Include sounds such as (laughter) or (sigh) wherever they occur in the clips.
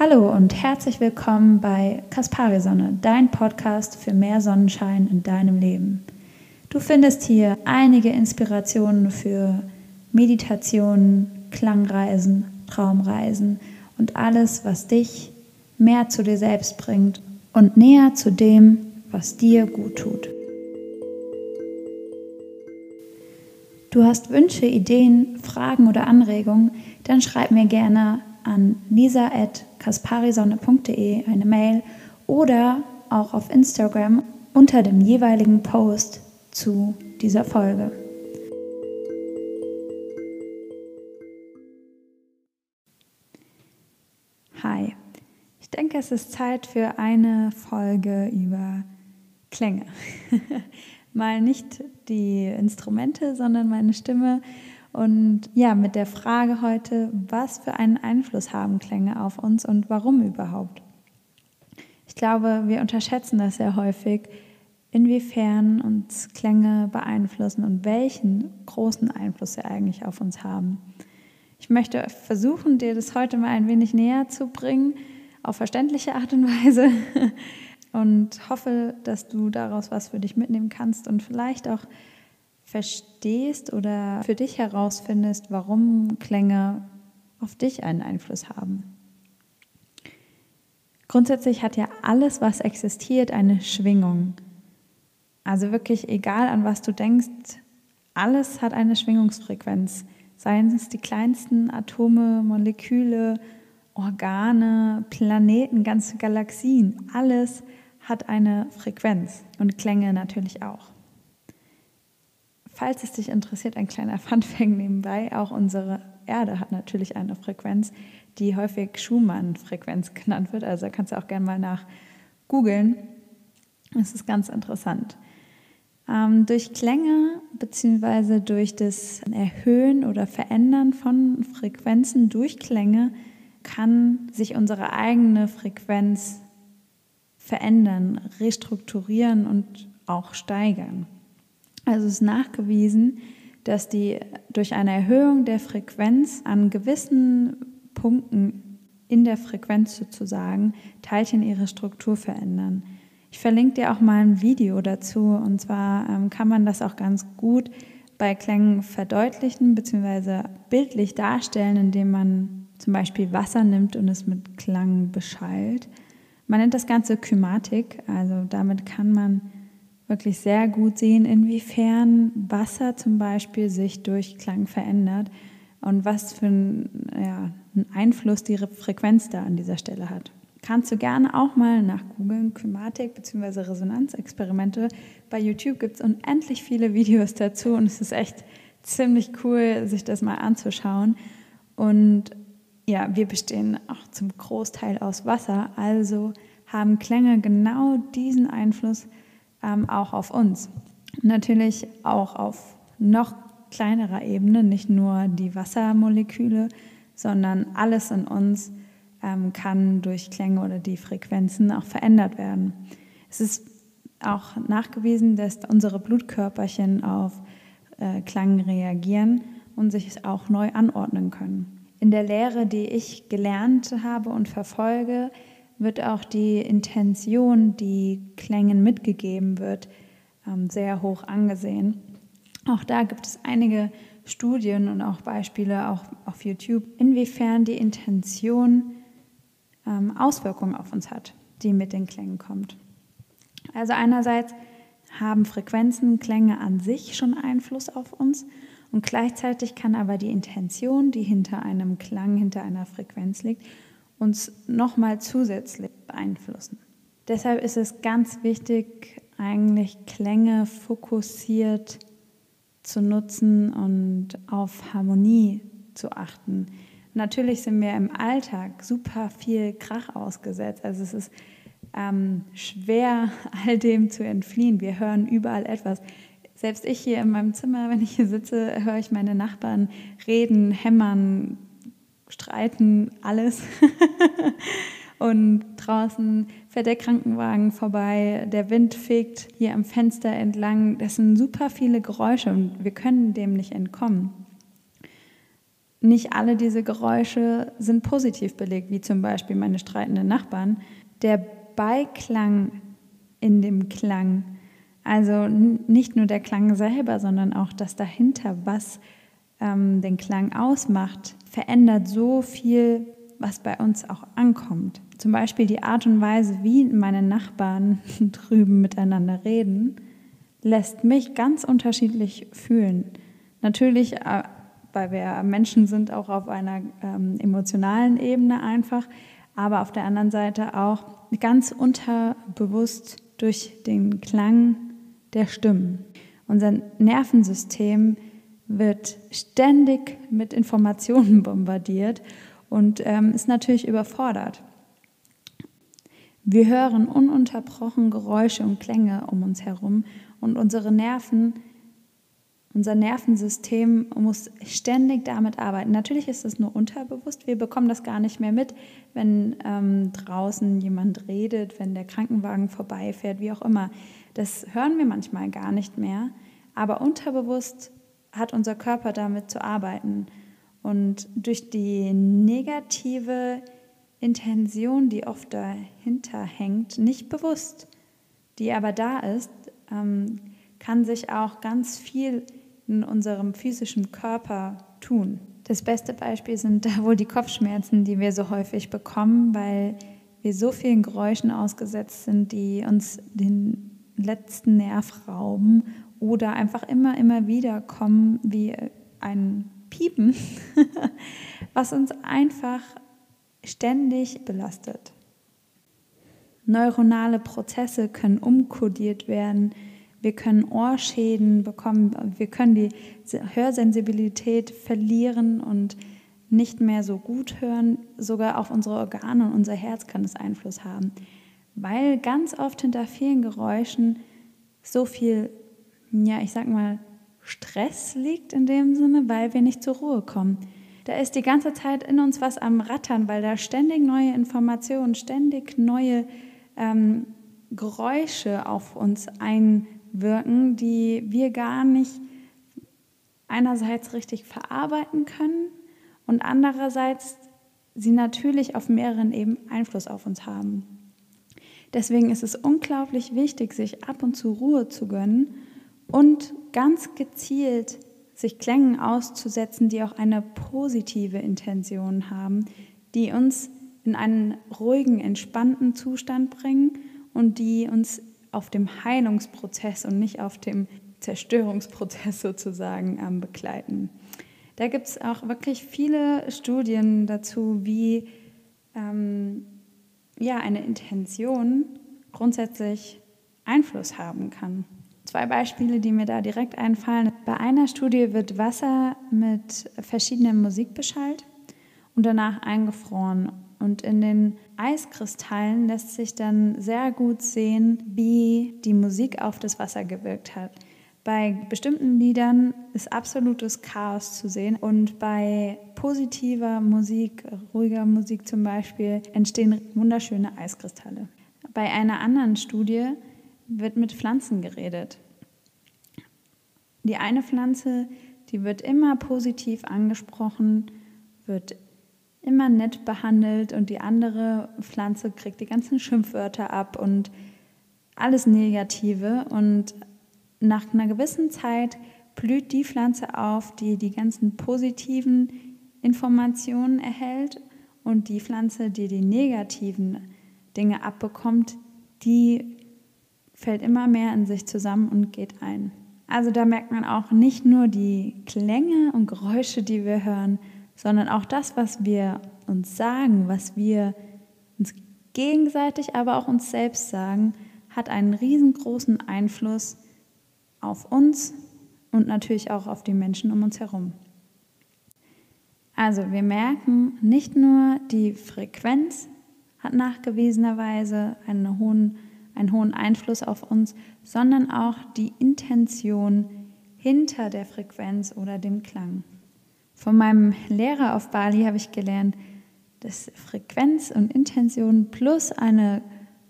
Hallo und herzlich willkommen bei Kaspari Sonne, dein Podcast für mehr Sonnenschein in deinem Leben. Du findest hier einige Inspirationen für Meditationen, Klangreisen, Traumreisen und alles, was dich mehr zu dir selbst bringt und näher zu dem, was dir gut tut. Du hast Wünsche, Ideen, Fragen oder Anregungen, dann schreib mir gerne an lisa.kasparisonne.de eine Mail oder auch auf Instagram unter dem jeweiligen Post zu dieser Folge. Hi, ich denke, es ist Zeit für eine Folge über Klänge. (laughs) Mal nicht die Instrumente, sondern meine Stimme und ja, mit der Frage heute, was für einen Einfluss haben Klänge auf uns und warum überhaupt? Ich glaube, wir unterschätzen das sehr häufig, inwiefern uns Klänge beeinflussen und welchen großen Einfluss sie eigentlich auf uns haben. Ich möchte versuchen, dir das heute mal ein wenig näher zu bringen, auf verständliche Art und Weise (laughs) und hoffe, dass du daraus was für dich mitnehmen kannst und vielleicht auch verstehst oder für dich herausfindest, warum Klänge auf dich einen Einfluss haben. Grundsätzlich hat ja alles, was existiert, eine Schwingung. Also wirklich egal, an was du denkst, alles hat eine Schwingungsfrequenz. Seien es die kleinsten Atome, Moleküle, Organe, Planeten, ganze Galaxien. Alles hat eine Frequenz und Klänge natürlich auch. Falls es dich interessiert, ein kleiner (laughs) Funfact nebenbei, auch unsere Erde hat natürlich eine Frequenz, die häufig Schumann-Frequenz (laughs) genannt wird. Also kannst du auch gerne mal nach googeln. Das ist ganz interessant. Ähm, durch Klänge bzw. durch das Erhöhen oder Verändern von Frequenzen durch Klänge kann sich unsere eigene Frequenz verändern, restrukturieren und auch steigern. Also es ist nachgewiesen, dass die durch eine Erhöhung der Frequenz an gewissen Punkten in der Frequenz sozusagen Teilchen ihre Struktur verändern. Ich verlinke dir auch mal ein Video dazu und zwar ähm, kann man das auch ganz gut bei Klängen verdeutlichen bzw. bildlich darstellen, indem man zum Beispiel Wasser nimmt und es mit Klang beschallt. Man nennt das Ganze Kymatik, also damit kann man wirklich sehr gut sehen, inwiefern Wasser zum Beispiel sich durch Klang verändert und was für einen, ja, einen Einfluss die Frequenz da an dieser Stelle hat. Kannst du gerne auch mal nach googeln, Kymatik bzw. Resonanzexperimente. Bei YouTube gibt es unendlich viele Videos dazu und es ist echt ziemlich cool, sich das mal anzuschauen. Und ja, wir bestehen auch zum Großteil aus Wasser, also haben Klänge genau diesen Einfluss ähm, auch auf uns. Natürlich auch auf noch kleinerer Ebene, nicht nur die Wassermoleküle, sondern alles in uns ähm, kann durch Klänge oder die Frequenzen auch verändert werden. Es ist auch nachgewiesen, dass unsere Blutkörperchen auf äh, Klang reagieren und sich auch neu anordnen können. In der Lehre, die ich gelernt habe und verfolge, wird auch die Intention, die Klängen mitgegeben wird, ähm, sehr hoch angesehen. Auch da gibt es einige Studien und auch Beispiele auch auf YouTube, inwiefern die Intention ähm, Auswirkungen auf uns hat, die mit den Klängen kommt. Also einerseits haben Frequenzen, Klänge an sich schon Einfluss auf uns und gleichzeitig kann aber die Intention, die hinter einem Klang, hinter einer Frequenz liegt, uns nochmal zusätzlich beeinflussen. Deshalb ist es ganz wichtig, eigentlich Klänge fokussiert zu nutzen und auf Harmonie zu achten. Natürlich sind wir im Alltag super viel Krach ausgesetzt. Also es ist ähm, schwer, (laughs) all dem zu entfliehen. Wir hören überall etwas. Selbst ich hier in meinem Zimmer, wenn ich hier sitze, höre ich meine Nachbarn reden, hämmern, streiten, alles. (laughs) und draußen fährt der Krankenwagen vorbei, der Wind fegt hier am Fenster entlang. Das sind super viele Geräusche und wir können dem nicht entkommen. nicht alle diese Geräusche sind positiv belegt, wie zum Beispiel meine streitenden Nachbarn. Der Beiklang in dem Klang, also nicht nur der Klang selber, sondern auch das dahinter, was ähm, den Klang ausmacht, verändert so viel, was bei uns auch ankommt. Zum Beispiel die Art und Weise, wie meine Nachbarn (laughs) drüben miteinander reden, lässt mich ganz unterschiedlich fühlen. Natürlich äh, weil wir Menschen sind, auch auf einer ähm, emotionalen Ebene einfach, aber auf der anderen Seite auch ganz unterbewusst durch den Klang der Stimmen. Unser Nervensystem wird ständig mit Informationen (laughs) bombardiert und ähm, ist natürlich überfordert. Wir hören ununterbrochen Geräusche und Klänge um uns herum und unsere Nerven unser Nervensystem muss ständig damit arbeiten. Natürlich ist es nur unterbewusst. Wir bekommen das gar nicht mehr mit, wenn ähm, draußen jemand redet, wenn der Krankenwagen vorbeifährt, wie auch immer. Das hören wir manchmal gar nicht mehr. Aber unterbewusst hat unser Körper damit zu arbeiten. Und durch die negative Intention, die oft dahinter hängt, nicht bewusst, die aber da ist, ähm, kann sich auch ganz viel in unserem physischen Körper tun. Das beste Beispiel sind da wohl die Kopfschmerzen, die wir so häufig bekommen, weil wir so vielen Geräuschen ausgesetzt sind, die uns den letzten Nerv rauben oder einfach immer, immer wieder kommen wie ein Piepen, (laughs) was uns einfach ständig belastet. Neuronale Prozesse können umkodiert werden, wir können Ohrschäden bekommen, wir können die Hörsensibilität verlieren und nicht mehr so gut hören. Sogar auf unsere Organe und unser Herz kann es Einfluss haben, weil ganz oft hinter vielen Geräuschen so viel, ja, ich sag mal, Stress liegt in dem Sinne, weil wir nicht zur Ruhe kommen. Da ist die ganze Zeit in uns was am Rattern, weil da ständig neue Informationen, ständig neue ähm, Geräusche auf uns ein wirken, die wir gar nicht einerseits richtig verarbeiten können und andererseits sie natürlich auf mehreren Ebenen Einfluss auf uns haben. Deswegen ist es unglaublich wichtig, sich ab und zu Ruhe zu gönnen und ganz gezielt sich Klängen auszusetzen, die auch eine positive Intention haben, die uns in einen ruhigen, entspannten Zustand bringen und die uns auf dem Heilungsprozess und nicht auf dem Zerstörungsprozess (laughs) sozusagen ähm, begleiten. Da gibt es auch wirklich viele Studien dazu, wie ähm, ja, eine Intention grundsätzlich Einfluss haben kann. Zwei Beispiele, die mir da direkt einfallen. Bei einer Studie wird Wasser mit verschiedener Musik beschallt und danach eingefroren. Und in den Eiskristallen lässt sich dann sehr gut sehen, wie die Musik auf das Wasser gewirkt hat. Bei bestimmten Liedern ist absolutes Chaos zu sehen und bei positiver Musik, ruhiger Musik zum Beispiel, entstehen wunderschöne Eiskristalle. Bei einer anderen Studie wird mit Pflanzen geredet. Die eine Pflanze, die wird immer positiv angesprochen, wird immer nett behandelt und die andere Pflanze kriegt die ganzen Schimpfwörter ab und alles Negative. Und nach einer gewissen Zeit blüht die Pflanze auf, die die ganzen positiven Informationen erhält und die Pflanze, die die negativen Dinge abbekommt, die fällt immer mehr in sich zusammen und geht ein. Also da merkt man auch nicht nur die Klänge und Geräusche, die wir hören, sondern auch das, was wir uns sagen, was wir uns gegenseitig, aber auch uns selbst sagen, hat einen riesengroßen Einfluss auf uns und natürlich auch auf die Menschen um uns herum. Also wir merken, nicht nur die Frequenz hat nachgewiesenerweise einen hohen, einen hohen Einfluss auf uns, sondern auch die Intention hinter der Frequenz oder dem Klang. Von meinem Lehrer auf Bali habe ich gelernt, dass Frequenz und Intention plus eine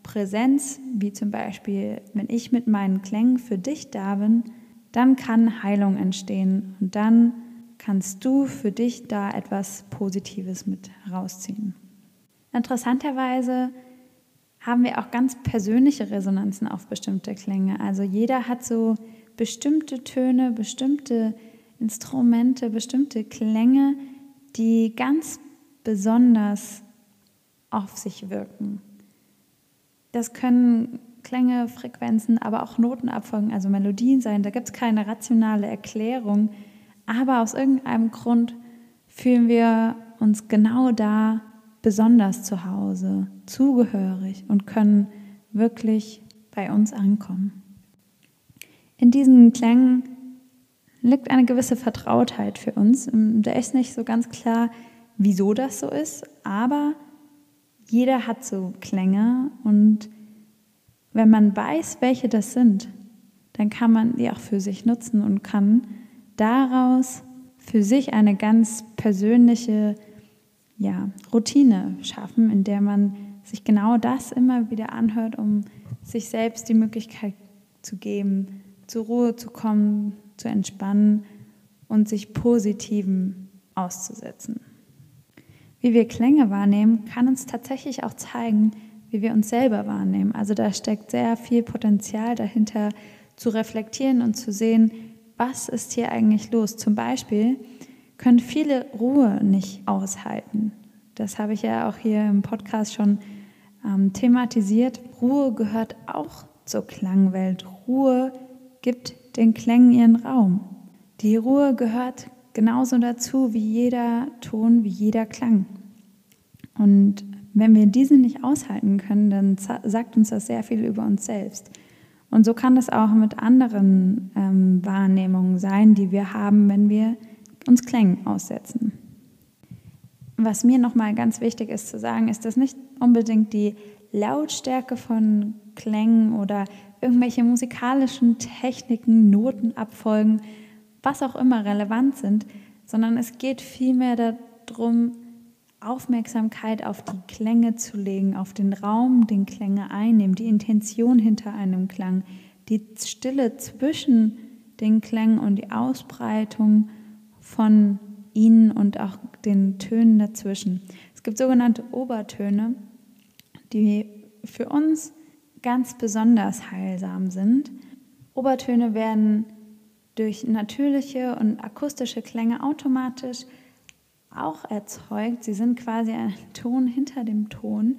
Präsenz, wie zum Beispiel, wenn ich mit meinen Klängen für dich da bin, dann kann Heilung entstehen und dann kannst du für dich da etwas Positives mit herausziehen. Interessanterweise haben wir auch ganz persönliche Resonanzen auf bestimmte Klänge. Also jeder hat so bestimmte Töne, bestimmte Instrumente, bestimmte Klänge, die ganz besonders auf sich wirken. Das können Klänge, Frequenzen, aber auch Notenabfolgen, also Melodien sein. Da gibt es keine rationale Erklärung, aber aus irgendeinem Grund fühlen wir uns genau da besonders zu Hause, zugehörig und können wirklich bei uns ankommen. In diesen Klängen liegt eine gewisse Vertrautheit für uns. Da ist nicht so ganz klar, wieso das so ist, aber jeder hat so Klänge und wenn man weiß, welche das sind, dann kann man die auch für sich nutzen und kann daraus für sich eine ganz persönliche ja, Routine schaffen, in der man sich genau das immer wieder anhört, um sich selbst die Möglichkeit zu geben, zur Ruhe zu kommen, zu entspannen und sich Positiven auszusetzen. Wie wir Klänge wahrnehmen, kann uns tatsächlich auch zeigen, wie wir uns selber wahrnehmen. Also da steckt sehr viel Potenzial dahinter, zu reflektieren und zu sehen, was ist hier eigentlich los. Zum Beispiel können viele Ruhe nicht aushalten. Das habe ich ja auch hier im Podcast schon ähm, thematisiert. Ruhe gehört auch zur Klangwelt. Ruhe gibt den Klängen ihren Raum. Die Ruhe gehört genauso dazu wie jeder Ton, wie jeder Klang. Und wenn wir diese nicht aushalten können, dann sagt uns das sehr viel über uns selbst. Und so kann es auch mit anderen ähm, Wahrnehmungen sein, die wir haben, wenn wir uns Klängen aussetzen. Was mir nochmal ganz wichtig ist zu sagen, ist, dass nicht unbedingt die Lautstärke von Klängen oder irgendwelche musikalischen Techniken, Notenabfolgen, was auch immer relevant sind, sondern es geht vielmehr darum, Aufmerksamkeit auf die Klänge zu legen, auf den Raum, den Klänge einnehmen, die Intention hinter einem Klang, die Stille zwischen den Klängen und die Ausbreitung von ihnen und auch den Tönen dazwischen. Es gibt sogenannte Obertöne, die für uns ganz besonders heilsam sind. Obertöne werden durch natürliche und akustische Klänge automatisch auch erzeugt. Sie sind quasi ein Ton hinter dem Ton.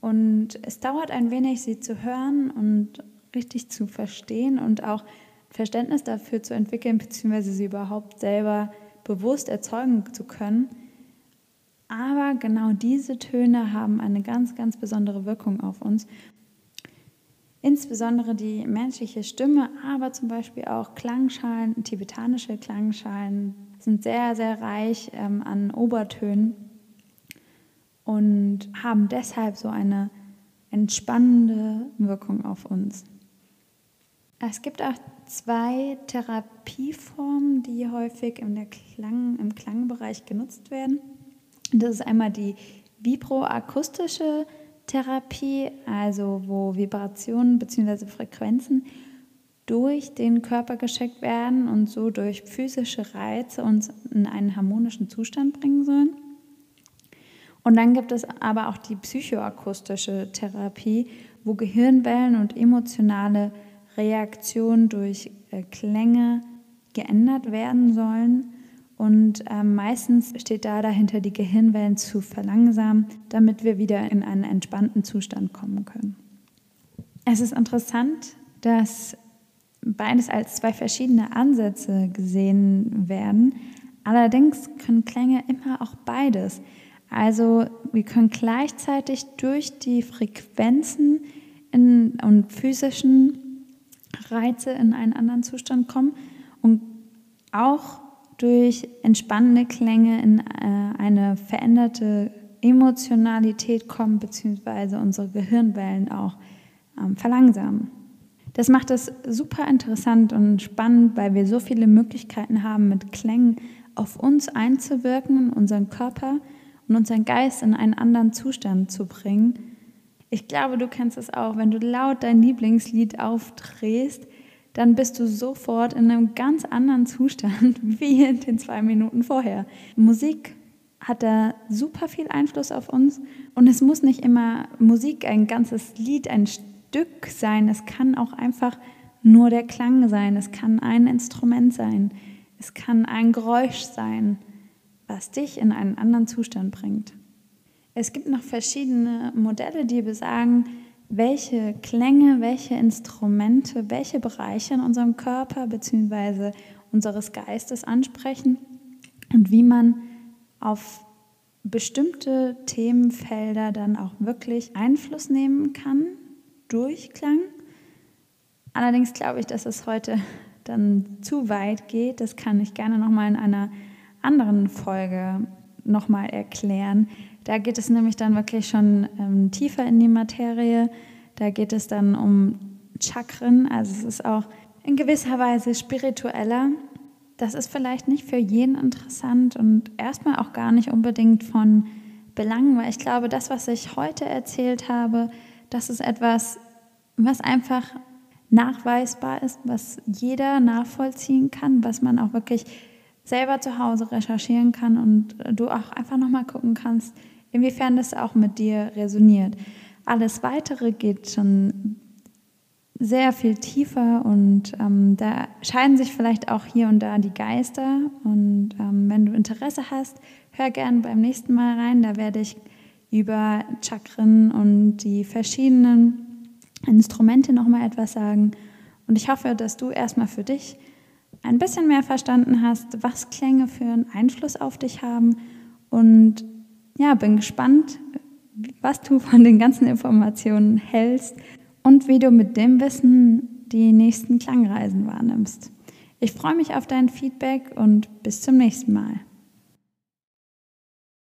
Und es dauert ein wenig, sie zu hören und richtig zu verstehen und auch Verständnis dafür zu entwickeln, beziehungsweise sie überhaupt selber bewusst erzeugen zu können. Aber genau diese Töne haben eine ganz, ganz besondere Wirkung auf uns. Insbesondere die menschliche Stimme, aber zum Beispiel auch Klangschalen, tibetanische Klangschalen sind sehr, sehr reich ähm, an Obertönen und haben deshalb so eine entspannende Wirkung auf uns. Es gibt auch zwei Therapieformen, die häufig im, Klang, im Klangbereich genutzt werden. Das ist einmal die vibroakustische Therapie, also wo Vibrationen bzw. Frequenzen durch den Körper geschickt werden und so durch physische Reize uns in einen harmonischen Zustand bringen sollen. Und dann gibt es aber auch die psychoakustische Therapie, wo Gehirnwellen und emotionale Reaktionen durch äh, Klänge geändert werden sollen und äh, meistens steht da dahinter, die Gehirnwellen zu verlangsamen, damit wir wieder in einen entspannten Zustand kommen können. Es ist interessant, dass beides als zwei verschiedene Ansätze gesehen werden. Allerdings können Klänge immer auch beides. Also wir können gleichzeitig durch die Frequenzen in, und physischen Reize in einen anderen Zustand kommen und auch durch entspannende Klänge in äh, eine veränderte Emotionalität kommen, beziehungsweise unsere Gehirnwellen auch ähm, verlangsamen. Das macht es super interessant und spannend, weil wir so viele Möglichkeiten haben, mit Klängen auf uns einzuwirken, unseren Körper und unseren Geist in einen anderen Zustand zu bringen. Ich glaube, du kennst es auch, wenn du laut dein Lieblingslied aufdrehst, dann bist du sofort in einem ganz anderen Zustand (laughs) wie in den zwei Minuten vorher. Musik hat da super viel Einfluss auf uns und es muss nicht immer Musik, ein ganzes Lied, ein Stück sein. Es kann auch einfach nur der Klang sein. Es kann ein Instrument sein. Es kann ein Geräusch sein, was dich in einen anderen Zustand bringt. Es gibt noch verschiedene Modelle, die besagen, welche Klänge, welche Instrumente, welche Bereiche in unserem Körper bzw. unseres Geistes ansprechen und wie man auf bestimmte Themenfelder dann auch wirklich Einfluss nehmen kann durch Klang. Allerdings glaube ich, dass es heute dann zu weit geht. Das kann ich gerne nochmal in einer anderen Folge nochmal erklären. Da geht es nämlich dann wirklich schon ähm, tiefer in die Materie. Da geht es dann um Chakren. Also es ist auch in gewisser Weise spiritueller. Das ist vielleicht nicht für jeden interessant und erstmal auch gar nicht unbedingt von Belang, weil ich glaube, das, was ich heute erzählt habe, das ist etwas, was einfach nachweisbar ist, was jeder nachvollziehen kann, was man auch wirklich selber zu Hause recherchieren kann und du auch einfach nochmal gucken kannst, inwiefern das auch mit dir resoniert. Alles Weitere geht schon sehr viel tiefer und ähm, da scheiden sich vielleicht auch hier und da die Geister. Und ähm, wenn du Interesse hast, hör gerne beim nächsten Mal rein. Da werde ich über Chakren und die verschiedenen Instrumente nochmal etwas sagen. Und ich hoffe, dass du erstmal für dich ein bisschen mehr verstanden hast, was Klänge für einen Einfluss auf dich haben. Und ja, bin gespannt, was du von den ganzen Informationen hältst und wie du mit dem Wissen die nächsten Klangreisen wahrnimmst. Ich freue mich auf dein Feedback und bis zum nächsten Mal.